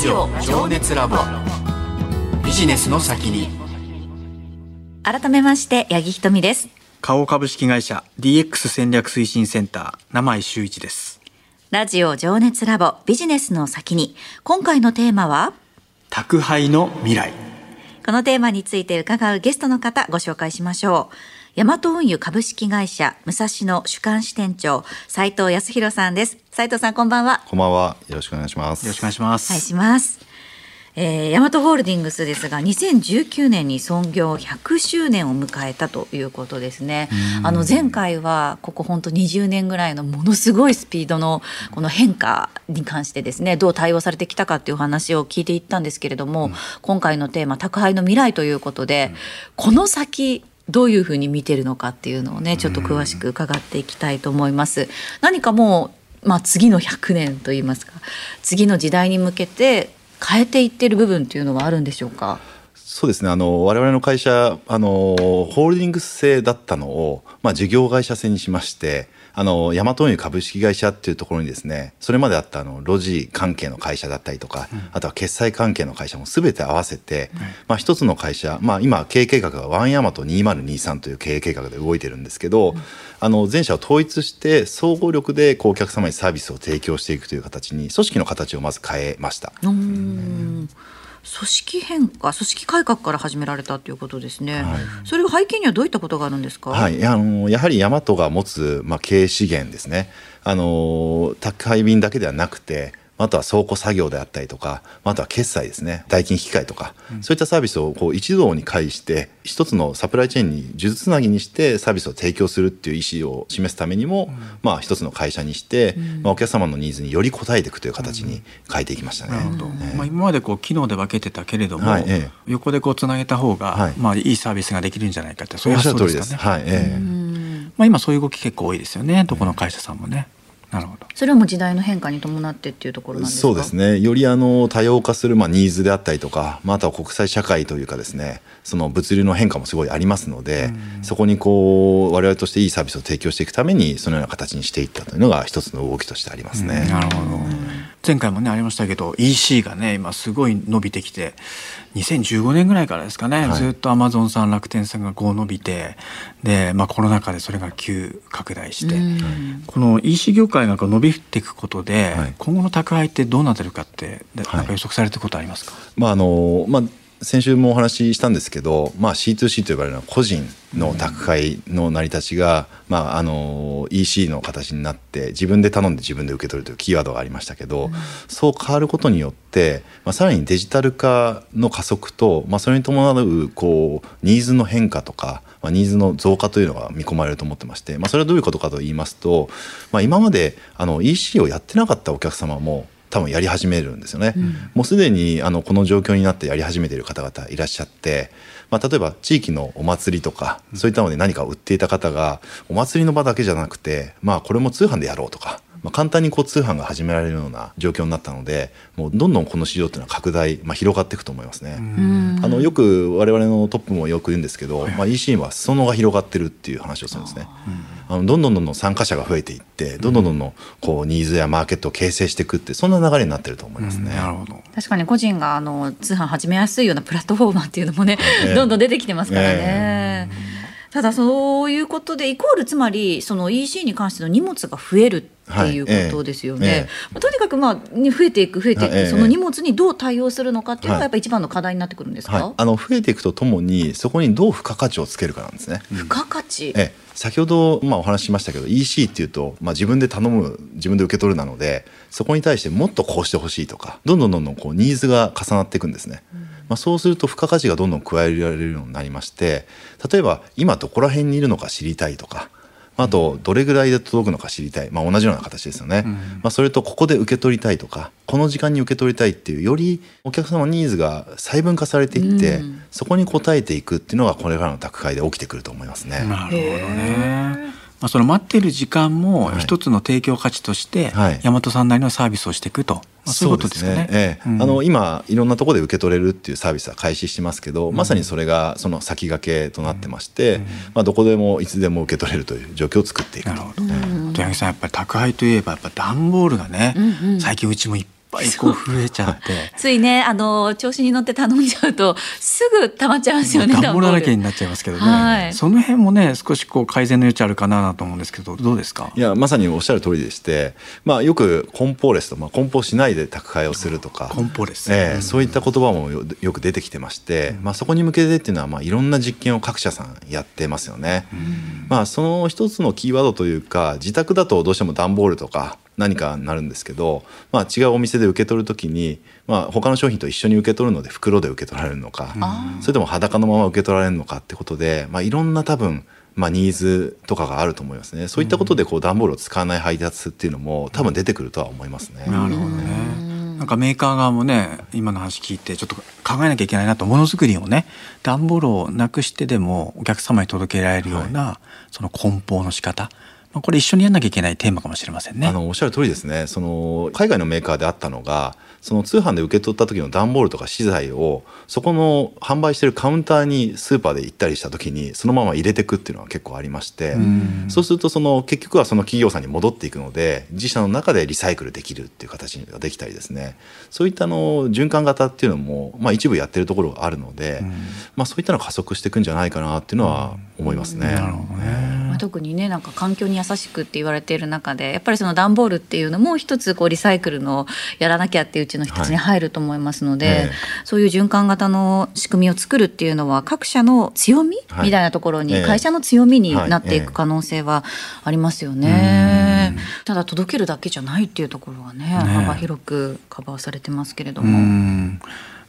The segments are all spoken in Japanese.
ジオ情熱ラボ。ビジネスの先に。改めまして八木ひとみです。花王株式会社 DX 戦略推進センター名井修一です。ラジオ情熱ラボビジネスの先に。今回のテーマは？宅配の未来。このテーマについて伺うゲストの方ご紹介しましょう大和運輸株式会社武蔵野主幹支店長斉藤康弘さんです。斉藤さんこんばんは。こんばんは。よろしくお願いします。よろしくお願いします。お願いします。えー、ヤマトホールディングスですが2019年に創業100周年を迎えたということですね。あの前回はここ本当20年ぐらいのものすごいスピードのこの変化に関してですねどう対応されてきたかっていう話を聞いていったんですけれども、うん、今回のテーマ宅配の未来ということで、うん、この先どういうふうに見てるのかっていうのをねちょっと詳しく伺っていきたいと思います。何かもうまあ、次の100年といいますか次の時代に向けて変えていってる部分っていうのはあるんでしょうか？そうですね。あの我々の会社あのホールディングス製だったのを、まあ、事業会社製にしましてあのヤマト運輸株式会社っていうところにですねそれまであったあのロジ関係の会社だったりとか、うん、あとは決済関係の会社も全て合わせて、うん、まあ、一つの会社、まあ、今経営計画がワンヤマト2023という経営計画で動いてるんですけど、うん、あの全社を統一して総合力でお客様にサービスを提供していくという形に組織の形をまず変えました。うん組織変化組織改革から始められたということですね、はい、それが背景にはどういったことがあるんですか、はい、あのやはり大和が持つ、まあ、経営資源ですね。あの宅配便だけではなくてあとは倉庫作業であったりとかあとは決済ですね。代金引換とか、うん、そういったサービスをこう一堂に会して一つのサプライチェーンに数珠つなぎにしてサービスを提供するっていう意思を示すためにも、うん、まあ一つの会社にして、うん、まあ、お客様のニーズにより応えていくという形に変えていきましたね。えまあ、今までこう機能で分けてたけれども、はいええ、横でこうつなげた方が、はい。まあ、いいサービスができるんじゃないかってそういう発想です。かね。はいええ。まあ、今そういう動き結構多いですよね。どこの会社さんもね。なるほど。それはもう時代の変化に伴ってっていうところなんですそうですね。よりあの多様化するまあニーズであったりとか、まあ、あとは国際社会というかですねその物流の変化もすごいありますので、そこにこう我々としていいサービスを提供していくためにそのような形にしていったというのが一つの動きとしてありますね。なるほど前回もねありましたけど EC がね今すごい伸びてきて2015年ぐらいからですかね、はい、ずっとアマゾンさん楽天さんがこう伸びてで、まあ、コロナ禍でそれが急拡大して、この EC 業界がこう伸びていくことで、はい、今後の宅配ってどうなってるかってなんか予測されてることありますか、まああのまあ先週もお話ししたんですけど、まあ、C2C と呼ばれるのは個人の宅配の成り立ちが、まあ、あの EC の形になって自分で頼んで自分で受け取るというキーワードがありましたけど、うん、そう変わることによって、まあ、さらにデジタル化の加速と、まあ、それに伴うこうニーズの変化とか、まあ、ニーズの増加というのが見込まれると思ってまして、まあ、それはどういうことかと言いますと、まあ、今まであの EC をやってなかったお客様も多分やり始めるんですよね。うん、もうすでにあのこの状況になってやり始めている方々いらっしゃって、まあ、例えば地域のお祭りとかそういったので何か売っていた方がお祭りの場だけじゃなくて、まあ、これも通販でやろうとか。まあ、簡単にこう通販が始められるような状況になったのでもうどんどんこの市場っていうのは拡大、まあ、広がっていくと思いますね。あのよく我々のトップもよく言うんですけど、まあ、EC は裾野が広がってるっていう話をするんですね。あのどんどんどんどん参加者が増えていってどんどんどんどんこうニーズやマーケットを形成していくってそんな流れになってると思いますね。なるほど確かに個人があの通販始めやすいようなプラットフォーマーっていうのもね、えー、どんどん出てきてますからね。えーただそういうことでイコールつまりその EC に関しての荷物が増えるっていうことですよね。はいええ、とにかくまあ増えていく増えていく、え、その荷物にどう対応するのかっていうのがやっぱり一番の課題になってくるんですか？はい、あの増えていくとともにそこにどう付加価値をつけるかなんですね。付加価値？え先ほどまあお話ししましたけど EC っていうとまあ自分で頼む自分で受け取るなのでそこに対してもっとこうしてほしいとかどんどんどんどんこうニーズが重なっていくんですね。うんまあ、そうすると付加価値がどんどん加えられるようになりまして例えば今どこら辺にいるのか知りたいとかあとどれぐらいで届くのか知りたい、まあ、同じような形ですよね、うん、まあ、それとここで受け取りたいとかこの時間に受け取りたいっていうよりお客様のニーズが細分化されていって、うん、そこに応えていくっていうのがこれからの宅配で起きてくると思いますね。なるほどね。まあ、その待ってる時間も一つの提供価値として、大和さんなりのサービスをしていくと、まあ、そういうことですね。ええ、うん、あの今いろんなところで受け取れるっていうサービスは開始してますけど、まさにそれがその先駆けとなってまして、うん、まあ、どこでもいつでも受け取れるという状況を作っていくなるほど、ね、うん、さんやっぱり宅配といえばやっぱ段ボールがね、うんうん、最近うちもいっぱいこう増えちゃって。ついねあの調子に乗って頼んじゃうとすぐ溜まっちゃいますよね段ボールだらけ段になっちゃいますけどね、はい。その辺もね少しこう改善の余地あるかなと思うんですけどどうですか？いやまさにおっしゃる通りでして、まあ、よく梱包レスと、まあ、梱包しないで宅配をするとか。梱包レス。ええうんそういった言葉もよよく出てきてまして、まあ、そこに向けてっていうのは、まあ、いろんな実験を各社さんやってますよね。まあ、その一つのキーワードというか自宅だとどうしても段ボールとか何かになるんですけど、まあ、違うお店で受け取る時に、まあ、他の商品と一緒に受け取るので袋で受け取られるのか、それとも裸のまま受け取られるのかってことで、まあ、いろんな多分まあ、ニーズとかがあると思いますね。そういったことでこう段ボールを使わない配達っていうのも多分出てくるとは思いますね。なるほどね。なんかメーカー側もね今の話聞いてちょっと考えなきゃいけないなとものづくりをね段ボールをなくしてでもお客様に届けられるような、その梱包の仕方、まあ、これ一緒にやんなきゃいけないテーマかもしれませんね。あのおっしゃる通りですねその海外のメーカーであったのがその通販で受け取った時の段ボールとか資材をそこの販売してるカウンターにスーパーで行ったりした時にそのまま入れていくっていうのは結構ありましてそうするとその結局はその企業さんに戻っていくので自社の中でリサイクルできるっていう形ができたりですねそういったあの循環型っていうのも、まあ、一部やってるところがあるので、まあ、そういったのが加速していくんじゃないかなっていうのは思いますね。なるほどね。まあ、特にねなんか環境に優しくって言われている中でやっぱりその段ボールっていうのも一つこうリサイクルのやらなきゃっていううちの一つに入ると思いますので、はいええ。そういう循環型の仕組みを作るっていうのは各社の強み、はいみたいなところにええ会社の強みになっていく可能性はありますよね。ただ届けるだけじゃないっていうところはね幅広くカバーされてますけれどうも。ん。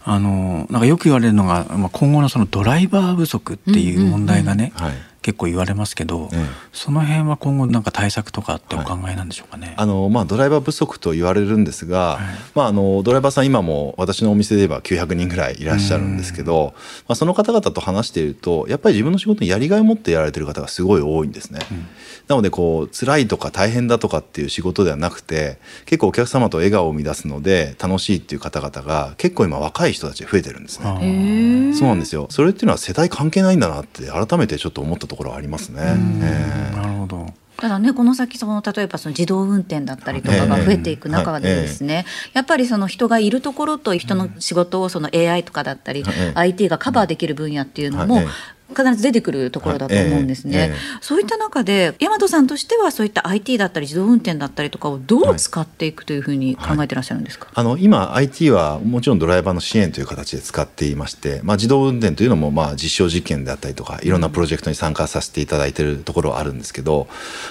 あのなんかよく言われるのが、まあ、今後のそのドライバー不足っていう問題がね、はい結構言われますけど、ええ。その辺は今後なんか対策とかってお考えなんでしょうかね？あのまあ、ドライバー不足と言われるんですが、まあ、あのドライバーさん今も私のお店で言えば900人ぐらいいらっしゃるんですけど、まあ、その方々と話しているとやっぱり自分の仕事にやりがいを持ってやられてる方がすごい多いんですね。なのでこう辛いとか大変だとかっていう仕事ではなくて結構お客様と笑顔を生み出すので楽しいっていう方々が結構今若い人たちで増えてるんですあね。ー。そうなんですよ。それっていうのは世代関係ないんだなって改めてちょっと思ったところはありますね。ええ。なるほど。ただねこの先その例えばその自動運転だったりとかが増えていく中でですね、やっぱりその人がいるところと人の仕事をその AI とかだったり、ええ。IT がカバーできる分野っていうのもはい。え必ず出てくるところだと思うんですね。はいえええそういった中で大和さんとしてはそういった IT だったり自動運転だったりとかをどう使っていくというふうに考えてらっしゃるんですか、あの今 IT はもちろんドライバーの支援という形で使っていまして、まあ、自動運転というのもまあ実証実験であったりとかいろんなプロジェクトに参加させていただいているところはあるんですけど、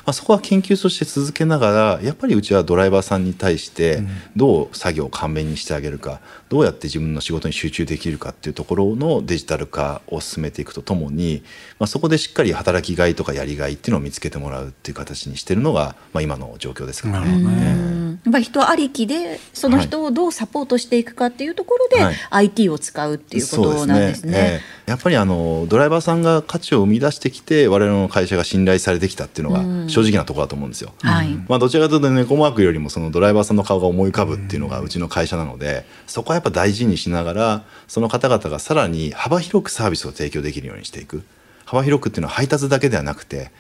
まあ、そこは研究として続けながらやっぱりうちはドライバーさんに対してどう作業を簡便にしてあげるかどうやって自分の仕事に集中できるかっていうところのデジタル化を進めていくとともに、まあ、そこでしっかり働きがいとかやりがいっていうのを見つけてもらうっていう形にしてるのが、まあ、今の状況ですからね。っぱり人ありきでその人をどうサポートしていくかっていうところで、はい。IT を使うっていうことなんですね。ええやっぱりあのドライバーさんが価値を生み出してきて我々の会社が信頼されてきたっていうのが正直なところだと思うんですよ。はい。まあ、どちらかというと猫マークよりもそのドライバーさんの顔が思い浮かぶっていうのがうちの会社なのでそこはやっぱ大事にしながらその方々がさらに幅広くサービスを提供できるようにしていく。幅広くっていうのは配達だけではなくて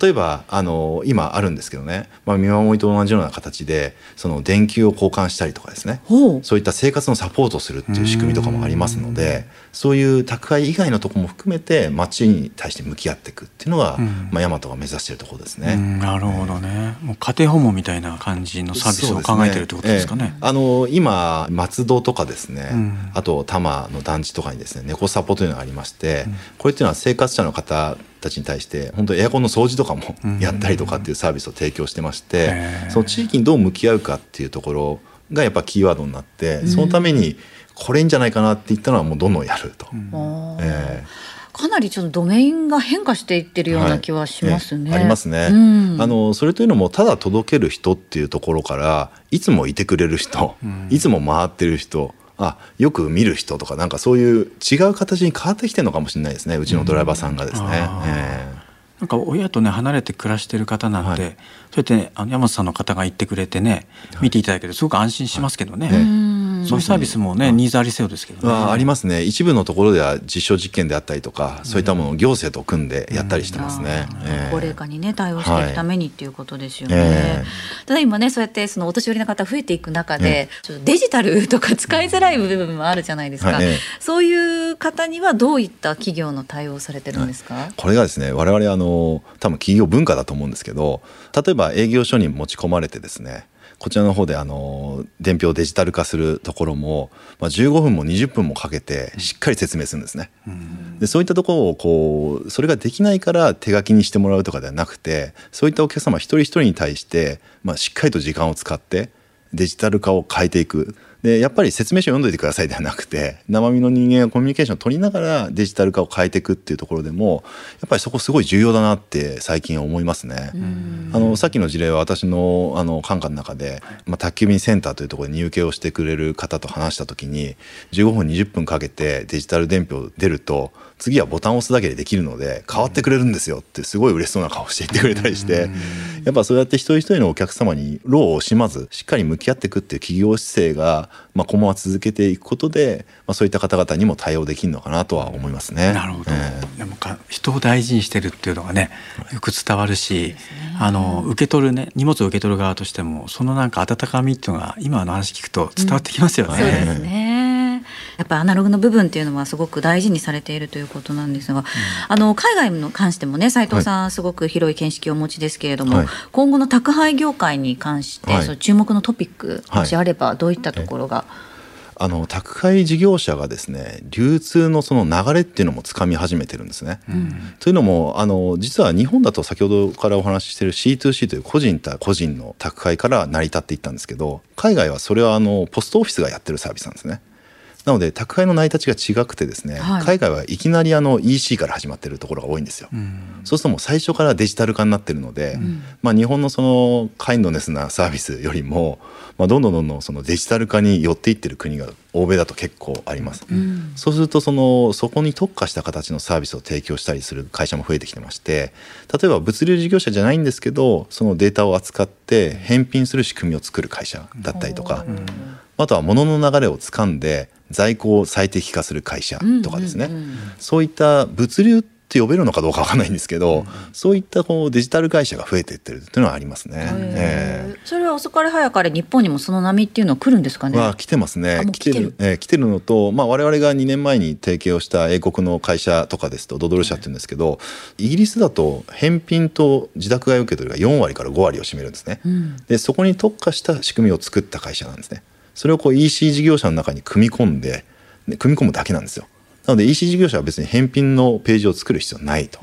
例えばあの今あるんですけどね、まあ、見守りと同じような形でその電球を交換したりとかですね。そういった生活のサポートをするっていう仕組みとかもありますのでそういう宅配以外のところも含めて街に対して向き合っていくっていうのが、まあ、ヤマトが目指しているところですね。うん。なるほどね。もう家庭訪問みたいな感じのサービスを考えてるってことですかね。そうええ。あの今松戸とかですね、うん。あと多摩の団地とかにですね猫サポというのがありまして、これっていうのは生活者の方たちに対して本当エアコンの掃除とかもやったりとかっていうサービスを提供してまして、その地域にどう向き合うかっていうところがやっぱキーワードになって、そのためにこれいいんじゃないかなって言ったのはもうどんどんやると。あー。えかなりちょっとドメインが変化していってるような気はしますね。はいええ。ありますね、うん。あのそれというのもただ届ける人っていうところからいつもいてくれる人、いつも回ってる人あよく見る人とかなんかそういう違う形に変わってきてるのかもしれないですね。うちのドライバーさんがですね。あーえなんか親とね離れて暮らしてる方なんて、はい。そうやってねあの山本さんの方が言ってくれてね見ていただけるとすごく安心しますけどね。ええ。うんそういうサービスもね、ニーズありそうですけどね。はありますね。一部のところでは実証実験であったりとか、そういったものを行政と組んでやったりしてますね。高齢化にね対応していくためにっていうことですよね。えただ今ねそうやってそのお年寄りの方増えていく中で、ちょっとデジタルとか使いづらい部分もあるじゃないですか。はい。ええ。そういう方にはどういった企業の対応をされてるんですか？これがですね我々あの多分企業文化だと思うんですけど例えば営業所に持ち込まれてですねこちらの方であの伝票をデジタル化するところも、まあ、15分も20分もかけてしっかり説明するんですね。でそういったところをこうそれができないから手書きにしてもらうとかではなくてそういったお客様一人一人に対して、まあ、しっかりと時間を使ってデジタル化を変えていく。でやっぱり説明書読んどいてくださいではなくて生身の人間がコミュニケーションを取りながらデジタル化を変えていくっていうところでもやっぱりそこすごい重要だなって最近思いますね。あのさっきの事例は私のあの管下の中で、まあ、宅急便センターというところで入受をしてくれる方と話した時に15分20分かけてデジタル伝票出ると次はボタンを押すだけでできるので変わってくれるんですよ。ってすごい嬉しそうな顔して言ってくれたりして。やっぱそうやって一人一人のお客様に労を惜しまずしっかり向き合っていくっていう企業姿勢が、まあ、今後は続けていくことで、まあ、そういった方々にも対応できるのかなとは思いますね。なるほど、ええ。でもか人を大事にしてるっていうのがねよく伝わるし、あの受け取るね荷物を受け取る側としてもそのなんか温かみっていうのが今の話聞くと伝わってきますよね。そうですね。やっぱアナログの部分っていうのはすごく大事にされているということなんですが、あの海外に関してもね斉藤さん、すごく広い見識をお持ちですけれども、はい今後の宅配業界に関して、はい。その注目のトピックはいもしあればどういったところが、あの宅配事業者がですね流通のその流れっていうのもつかみ始めてるんですね。というのもあの実は日本だと先ほどからお話ししている C2C という個人対個人の宅配から成り立っていったんですけど海外はそれはあのポストオフィスがやってるサービスなんですね。なので宅配の成り立ちが違くてですね、はい。海外はいきなりあの EC から始まってるところが多いんですよ。そうするともう最初からデジタル化になってるので、まあ、日本のそのカインドネスなサービスよりも、まあ、どんどんどんどんそのデジタル化に寄っていってる国が欧米だと結構あります。そうするとそのそこに特化した形のサービスを提供したりする会社も増えてきてまして例えば物流事業者じゃないんですけどそのデータを扱って返品する仕組みを作る会社だったりとか、あとは物の流れをつかんで在庫を最適化する会社とかですね、そういった物流って呼べるのかどうかわかんないんですけど、そういったこうデジタル会社が増えていってるっていうのはありますね。えそれは遅かれ早かれ日本にもその波っていうのは来るんですかね？えは来てますあね来てる。来てる、えー来てるのと、まあ、我々が2年前に提携をした英国の会社とかですとドドル社っていうんですけど、イギリスだと返品と自宅買い受け取りが4割から5割を占めるんですね。でそこに特化した仕組みを作った会社なんですね。それをこう EC 事業者の中に組み込んでで組み込むだけなんですよ。なので EC 事業者は別に返品のページを作る必要ないと、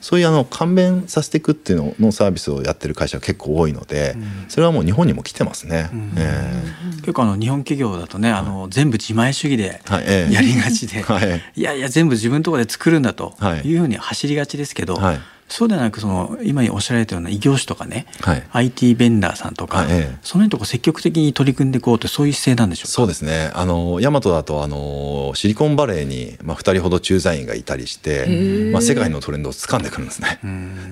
そういうあの簡便させていくっていうののサービスをやってる会社が結構多いので、それはもう日本にも来てますね。え結構あの日本企業だとねあの全部自前主義でやりがちで、はい。いやいや全部自分のところで作るんだとはい。いうふうに走りがちですけど、はいそうではなくその今おっしゃられたような異業種とかね、はい。IT ベンダーさんとか、はいええ。その辺とこ積極的に取り組んでいこうとそういう姿勢なんでしょうか？そうですね。あのヤマトだとあのシリコンバレーに、まあ、2人ほど駐在員がいたりして、まあ、世界のトレンドを掴んでくるんですね。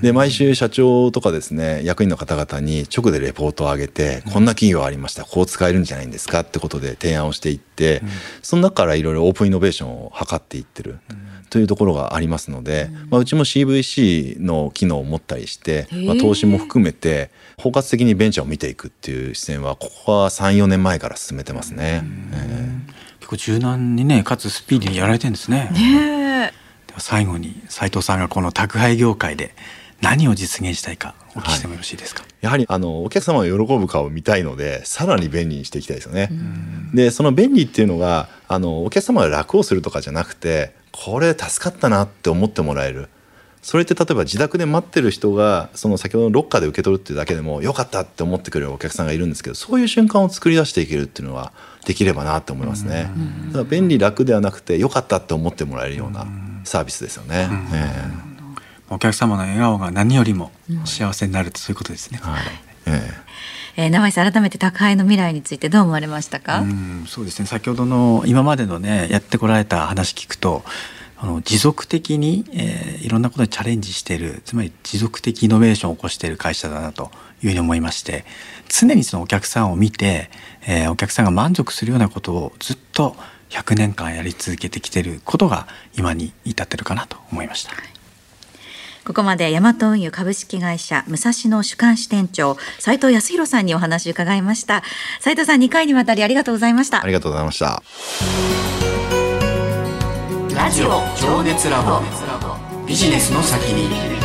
で毎週社長とかですね役員の方々に直でレポートを上げて、こんな企業ありましたこう使えるんじゃないんですかってことで提案をしていって、その中からいろいろオープンイノベーションを図っていってる。というところがありますので、まあ、うちも CVC の機能を持ったりして、まあ、投資も含めて包括的にベンチャーを見ていくっていう視線はここは34年前から進めてますね。え結構柔軟にねかつスピーディーにやられてるんですね。ねでは最後に斉藤さんがこの宅配業界で何を実現したいかお聞きしてもよろしいですか、やはりあのお客様が喜ぶ顔を見たいのでさらに便利にしていきたいですよね。でその便利っていうのがあのお客様が楽をするとかじゃなくてこれ助かったなって思ってもらえる。それって例えば自宅で待ってる人がその先ほどのロッカーで受け取るっていうだけでもよかったって思ってくれるお客さんがいるんですけどそういう瞬間を作り出していけるっていうのはできればなって思いますね。だから便利楽ではなくてよかったって思ってもらえるようなサービスですよね。えお客様の笑顔が何よりも幸せになるということですね。えはいえええー、名井さん改めて宅配の未来についてどう思われましたか？うんそうですね先ほどの今までのねやってこられた話聞くとあの持続的に、えーいろんなことにチャレンジしているつまり持続的イノベーションを起こしている会社だなというふうに思いまして常にそのお客さんを見て、えーお客さんが満足するようなことをずっと100年間やり続けてきてることが今に至ってるかなと思いました。ここまでヤマト運輸株式会社武蔵野主幹支店長斉藤康弘さんにお話を伺いました。斉藤さん2回にわたりありがとうございました。ありがとうございました。ラジオ情熱ラボ。ビジネスの先に